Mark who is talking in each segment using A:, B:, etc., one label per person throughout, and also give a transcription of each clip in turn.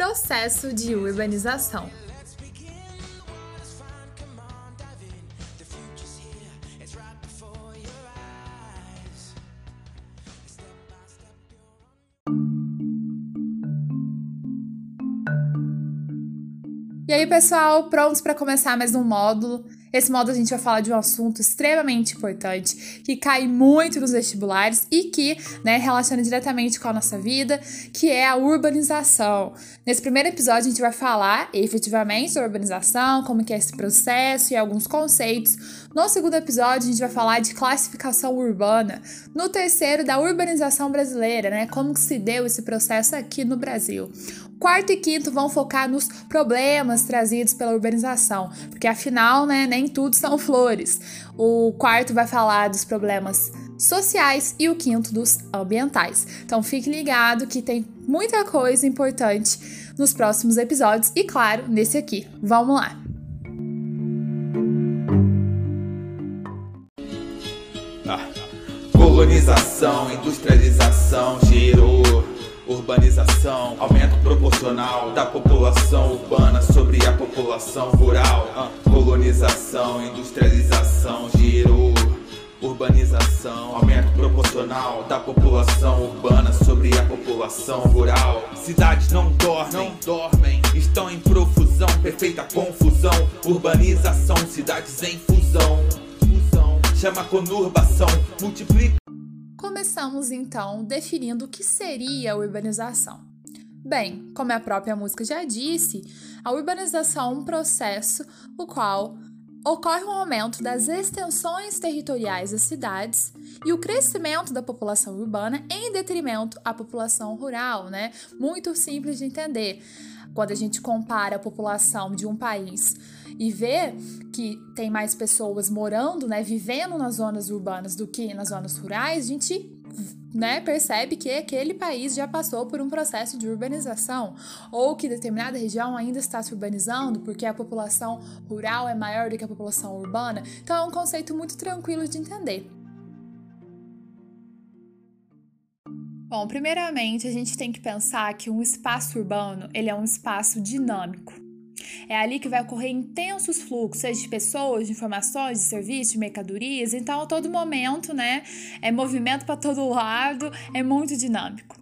A: processo de urbanização. E aí, pessoal, prontos para começar mais um módulo? Esse módulo a gente vai falar de um assunto extremamente importante, que cai muito nos vestibulares e que né, relaciona diretamente com a nossa vida, que é a urbanização. Nesse primeiro episódio a gente vai falar efetivamente da urbanização, como que é esse processo e alguns conceitos. No segundo episódio a gente vai falar de classificação urbana. No terceiro, da urbanização brasileira, né? Como que se deu esse processo aqui no Brasil. Quarto e quinto vão focar nos problemas trazidos pela urbanização, porque afinal, né, nem tudo são flores. O quarto vai falar dos problemas sociais e o quinto dos ambientais. Então fique ligado que tem muita coisa importante nos próximos episódios e claro, nesse aqui. Vamos lá.
B: Ah. Colonização, industrialização gerou Urbanização, aumento proporcional da população urbana sobre a população rural. Colonização, industrialização gerou urbanização, aumento proporcional da população urbana sobre a população rural. Cidades não dormem, não dormem, estão em profusão, perfeita confusão. Urbanização, cidades em fusão. chama conurbação, multiplica
A: Começamos então definindo o que seria a urbanização. Bem, como a própria música já disse, a urbanização é um processo o qual ocorre um aumento das extensões territoriais das cidades e o crescimento da população urbana em detrimento à população rural, né? Muito simples de entender. Quando a gente compara a população de um país e vê que tem mais pessoas morando, né, vivendo nas zonas urbanas do que nas zonas rurais, a gente né, percebe que aquele país já passou por um processo de urbanização, ou que determinada região ainda está se urbanizando porque a população rural é maior do que a população urbana. Então é um conceito muito tranquilo de entender. Bom, primeiramente a gente tem que pensar que um espaço urbano ele é um espaço dinâmico. É ali que vai ocorrer intensos fluxos, seja de pessoas, de informações, de serviços, de mercadorias. Então, a todo momento, né, é movimento para todo lado, é muito dinâmico.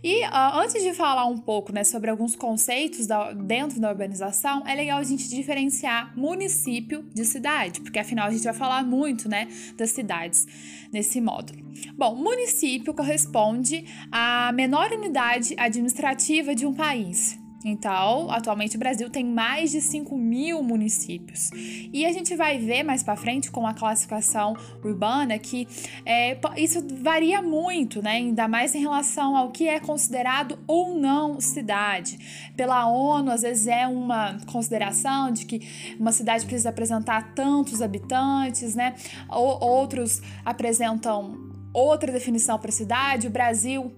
A: E uh, antes de falar um pouco né, sobre alguns conceitos da, dentro da urbanização, é legal a gente diferenciar município de cidade, porque afinal a gente vai falar muito né, das cidades nesse módulo. Bom, município corresponde à menor unidade administrativa de um país. Então, atualmente o Brasil tem mais de 5 mil municípios. E a gente vai ver mais para frente com a classificação urbana que é, isso varia muito, né? Ainda mais em relação ao que é considerado ou não cidade. Pela ONU, às vezes é uma consideração de que uma cidade precisa apresentar tantos habitantes, né? Ou, outros apresentam outra definição para cidade. O Brasil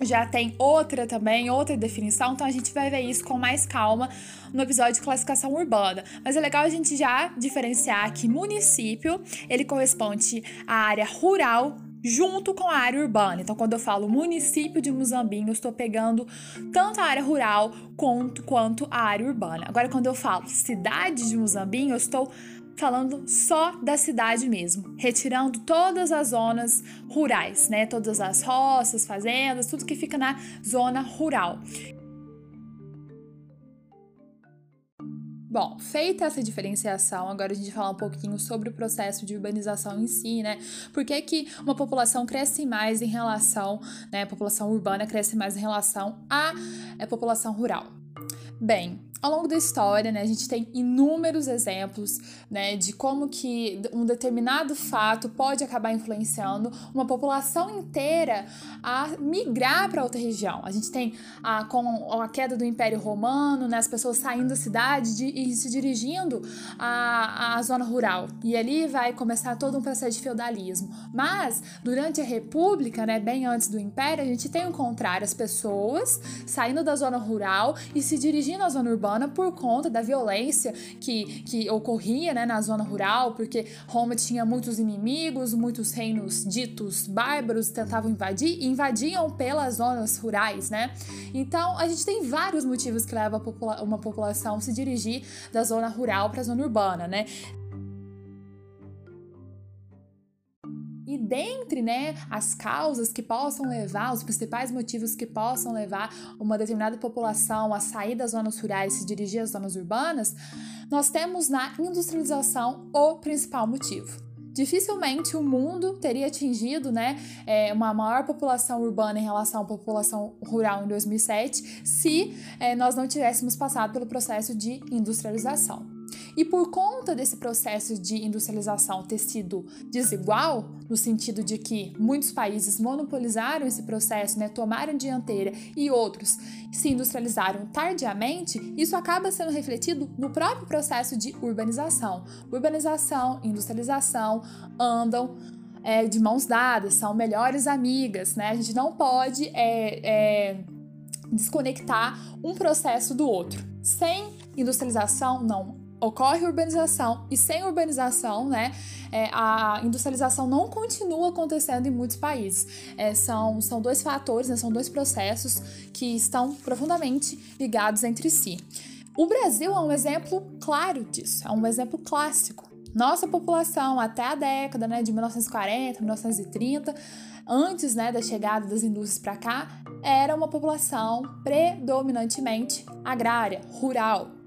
A: já tem outra também, outra definição, então a gente vai ver isso com mais calma no episódio de classificação urbana. Mas é legal a gente já diferenciar que município, ele corresponde à área rural junto com a área urbana. Então, quando eu falo município de Muzambinho, eu estou pegando tanto a área rural quanto, quanto a área urbana. Agora, quando eu falo cidade de Muzambinho, eu estou falando só da cidade mesmo, retirando todas as zonas rurais, né? Todas as roças, fazendas, tudo que fica na zona rural. Bom, feita essa diferenciação, agora a gente vai falar um pouquinho sobre o processo de urbanização em si, né? Por que, que uma população cresce mais em relação, né? A população urbana cresce mais em relação à é, população rural? Bem, ao longo da história, né, a gente tem inúmeros exemplos, né, de como que um determinado fato pode acabar influenciando uma população inteira a migrar para outra região. A gente tem a, com a queda do Império Romano, né, as pessoas saindo da cidade de, e se dirigindo à, à zona rural. E ali vai começar todo um processo de feudalismo. Mas, durante a República, né, bem antes do Império, a gente tem o contrário, as pessoas saindo da zona rural e se dirigindo à zona urbana urbana por conta da violência que, que ocorria né, na zona rural, porque Roma tinha muitos inimigos, muitos reinos ditos bárbaros tentavam invadir e invadiam pelas zonas rurais, né? Então a gente tem vários motivos que levam popula uma população se dirigir da zona rural para a zona urbana, né? Dentre né, as causas que possam levar, os principais motivos que possam levar uma determinada população a sair das zonas rurais e se dirigir às zonas urbanas, nós temos na industrialização o principal motivo. Dificilmente o mundo teria atingido né, é, uma maior população urbana em relação à população rural em 2007 se é, nós não tivéssemos passado pelo processo de industrialização. E por conta desse processo de industrialização ter sido desigual, no sentido de que muitos países monopolizaram esse processo, né, tomaram dianteira e outros se industrializaram tardiamente, isso acaba sendo refletido no próprio processo de urbanização. Urbanização, industrialização andam é, de mãos dadas, são melhores amigas, né? A gente não pode é, é, desconectar um processo do outro. Sem industrialização não ocorre urbanização e sem urbanização, né, é, a industrialização não continua acontecendo em muitos países. É, são, são dois fatores, né, são dois processos que estão profundamente ligados entre si. O Brasil é um exemplo claro disso, é um exemplo clássico. Nossa população até a década né, de 1940, 1930, antes né, da chegada das indústrias para cá, era uma população predominantemente agrária, rural,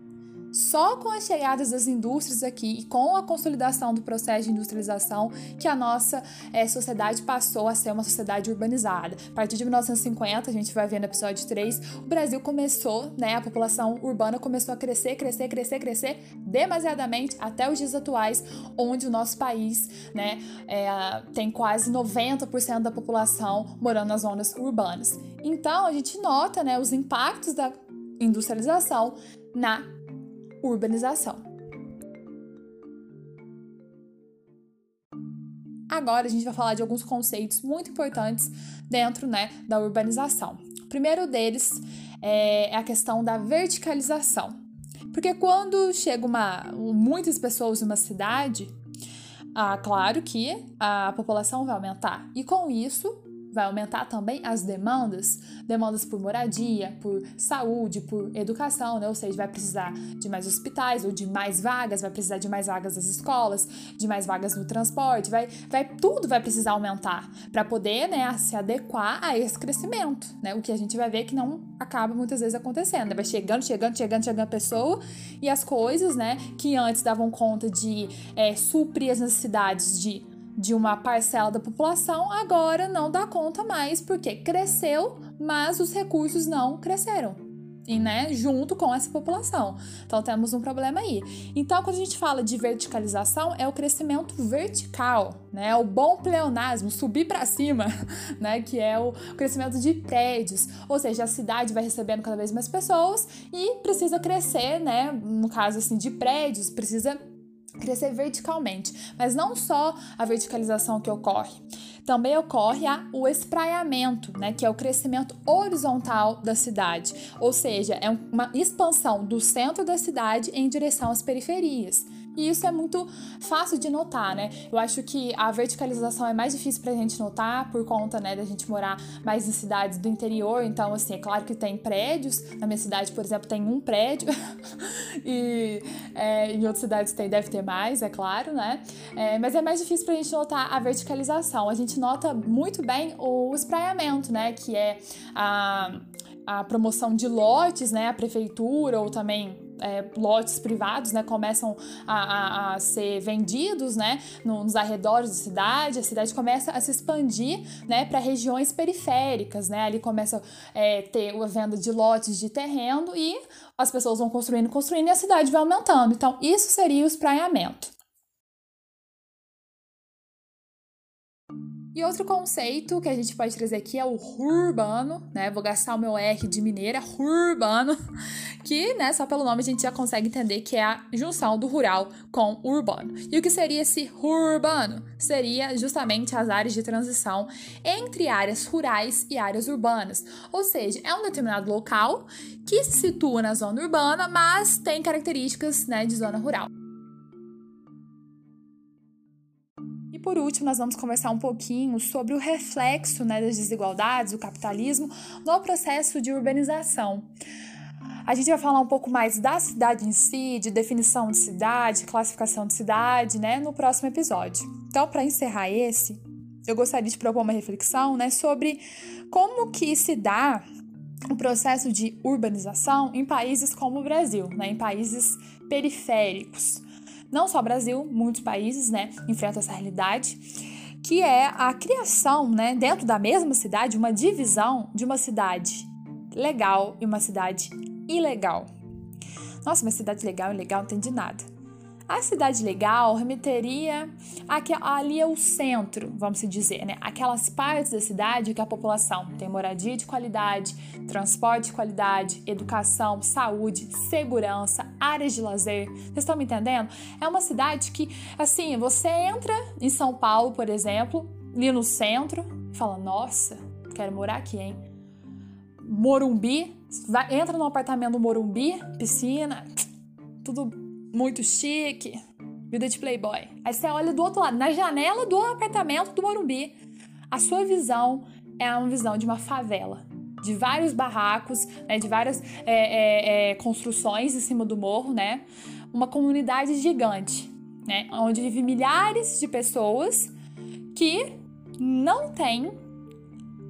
A: só com as chegadas das indústrias aqui e com a consolidação do processo de industrialização que a nossa é, sociedade passou a ser uma sociedade urbanizada. A partir de 1950, a gente vai ver no episódio 3, o Brasil começou, né, a população urbana começou a crescer, crescer, crescer, crescer demasiadamente até os dias atuais, onde o nosso país, né, é, tem quase 90% da população morando nas zonas urbanas. Então, a gente nota, né, os impactos da industrialização na urbanização. Agora a gente vai falar de alguns conceitos muito importantes dentro né, da urbanização. O primeiro deles é, é a questão da verticalização. Porque quando chega uma, muitas pessoas em uma cidade, ah, claro que a população vai aumentar. E com isso, vai aumentar também as demandas, demandas por moradia, por saúde, por educação, né? Ou seja, vai precisar de mais hospitais ou de mais vagas, vai precisar de mais vagas nas escolas, de mais vagas no transporte, vai, vai tudo vai precisar aumentar para poder, né, se adequar a esse crescimento, né? O que a gente vai ver que não acaba muitas vezes acontecendo, né? vai chegando, chegando, chegando, chegando a pessoa e as coisas, né, que antes davam conta de é, suprir as necessidades de de uma parcela da população agora não dá conta mais porque cresceu, mas os recursos não cresceram. E, né, junto com essa população. Então temos um problema aí. Então, quando a gente fala de verticalização, é o crescimento vertical, né? O bom pleonasmo, subir para cima, né? Que é o crescimento de prédios. Ou seja, a cidade vai recebendo cada vez mais pessoas e precisa crescer, né? No caso assim de prédios, precisa crescer verticalmente. Mas não só a verticalização que ocorre, também ocorre a, o espraiamento, né, que é o crescimento horizontal da cidade, ou seja, é uma expansão do centro da cidade em direção às periferias. E isso é muito fácil de notar, né? Eu acho que a verticalização é mais difícil pra gente notar por conta, né, da gente morar mais em cidades do interior. Então, assim, é claro que tem prédios. Na minha cidade, por exemplo, tem um prédio. e é, em outras cidades tem, deve ter mais, é claro, né? É, mas é mais difícil pra gente notar a verticalização. A gente nota muito bem o espraiamento, né? Que é a, a promoção de lotes, né? A prefeitura ou também é, lotes privados, né, começam a, a, a, ser vendidos, né, nos arredores da cidade, a cidade começa a se expandir, né, para regiões periféricas, né, ali começa a é, ter a venda de lotes de terreno e as pessoas vão construindo, construindo e a cidade vai aumentando. Então, isso seria o espraiamento. E outro conceito que a gente pode trazer aqui é o urbano, né? Vou gastar o meu R de mineira, urbano, que, né, só pelo nome a gente já consegue entender que é a junção do rural com o urbano. E o que seria esse urbano? Seria justamente as áreas de transição entre áreas rurais e áreas urbanas. Ou seja, é um determinado local que se situa na zona urbana, mas tem características, né, de zona rural. Por último, nós vamos conversar um pouquinho sobre o reflexo né, das desigualdades, do capitalismo, no processo de urbanização. A gente vai falar um pouco mais da cidade em si, de definição de cidade, classificação de cidade, né, no próximo episódio. Então, para encerrar esse, eu gostaria de propor uma reflexão, né, sobre como que se dá o processo de urbanização em países como o Brasil, né, em países periféricos. Não só o Brasil, muitos países, né, enfrentam essa realidade, que é a criação, né, dentro da mesma cidade, uma divisão de uma cidade legal e uma cidade ilegal. Nossa, uma cidade legal e ilegal não tem de nada. A cidade legal remeteria a que ali é o centro, vamos dizer, né? Aquelas partes da cidade que a população tem moradia de qualidade, transporte de qualidade, educação, saúde, segurança, áreas de lazer. Vocês estão me entendendo? É uma cidade que, assim, você entra em São Paulo, por exemplo, ali no centro, fala: Nossa, quero morar aqui, hein? Morumbi, entra no apartamento do Morumbi, piscina, tudo muito chique, vida de playboy. Aí você olha do outro lado, na janela do apartamento do Morumbi, a sua visão é uma visão de uma favela, de vários barracos, né, de várias é, é, é, construções em cima do morro, né? Uma comunidade gigante, né? Onde vive milhares de pessoas que não têm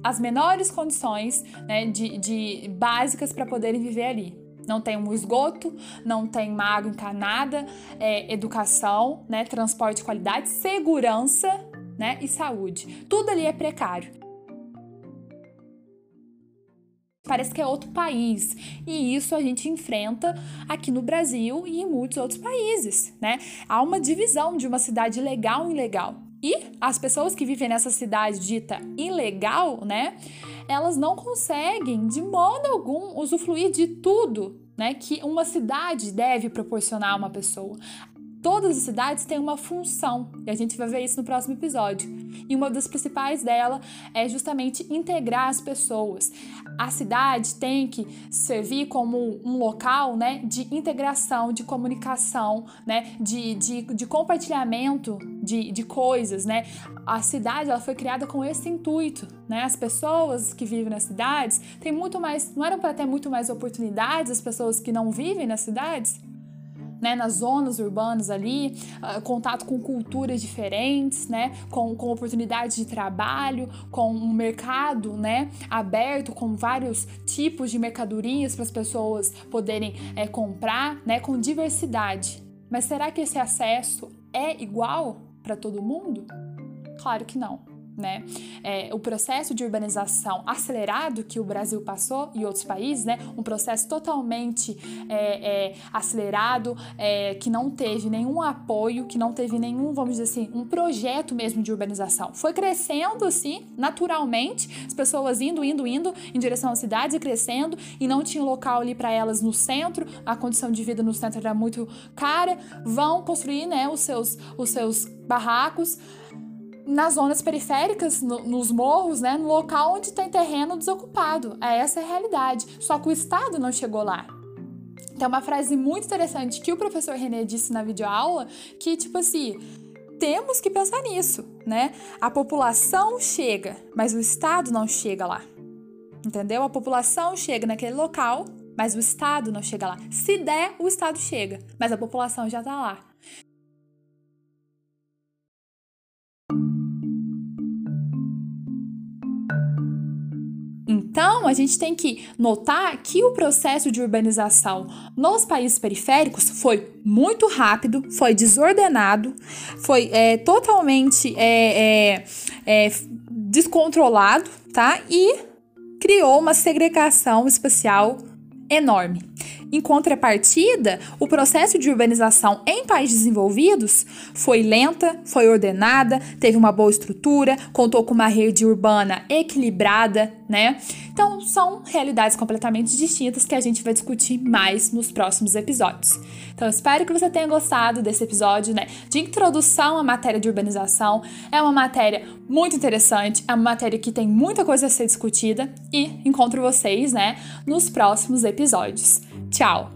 A: as menores condições né, de, de básicas para poderem viver ali não tem um esgoto, não tem uma água encanada, é, educação, né, transporte de qualidade, segurança né, e saúde. Tudo ali é precário. Parece que é outro país. E isso a gente enfrenta aqui no Brasil e em muitos outros países, né? Há uma divisão de uma cidade legal e ilegal. E as pessoas que vivem nessa cidade dita ilegal, né? Elas não conseguem de modo algum usufruir de tudo, né, que uma cidade deve proporcionar a uma pessoa. Todas as cidades têm uma função, e a gente vai ver isso no próximo episódio. E uma das principais dela é justamente integrar as pessoas. A cidade tem que servir como um local né, de integração, de comunicação, né, de, de, de compartilhamento de, de coisas. Né? A cidade ela foi criada com esse intuito. Né? As pessoas que vivem nas cidades têm muito mais, não eram para ter muito mais oportunidades, as pessoas que não vivem nas cidades? Né, nas zonas urbanas ali, uh, contato com culturas diferentes, né, com, com oportunidades de trabalho, com um mercado né, aberto, com vários tipos de mercadorias para as pessoas poderem é, comprar, né, com diversidade. Mas será que esse acesso é igual para todo mundo? Claro que não né? É, o processo de urbanização acelerado que o Brasil passou e outros países, né? Um processo totalmente é, é, acelerado, é, que não teve nenhum apoio, que não teve nenhum, vamos dizer assim, um projeto mesmo de urbanização. Foi crescendo assim, naturalmente, as pessoas indo, indo, indo em direção às cidades e crescendo e não tinha local ali para elas no centro, a condição de vida no centro era muito cara, vão construir, né, os seus, os seus barracos nas zonas periféricas, no, nos morros, né, no local onde tem terreno desocupado. É essa a realidade. Só que o Estado não chegou lá. Tem uma frase muito interessante que o professor René disse na videoaula, que tipo assim, temos que pensar nisso, né? A população chega, mas o Estado não chega lá. Entendeu? A população chega naquele local, mas o Estado não chega lá. Se der, o Estado chega, mas a população já está lá. Então, a gente tem que notar que o processo de urbanização nos países periféricos foi muito rápido, foi desordenado, foi é, totalmente é, é, é descontrolado, tá? E criou uma segregação espacial enorme. Em contrapartida, o processo de urbanização em países desenvolvidos foi lenta, foi ordenada, teve uma boa estrutura, contou com uma rede urbana equilibrada, né? Então, são realidades completamente distintas que a gente vai discutir mais nos próximos episódios. Então, espero que você tenha gostado desse episódio, né, de introdução à matéria de urbanização. É uma matéria muito interessante, é uma matéria que tem muita coisa a ser discutida e encontro vocês, né, nos próximos episódios. Tchau!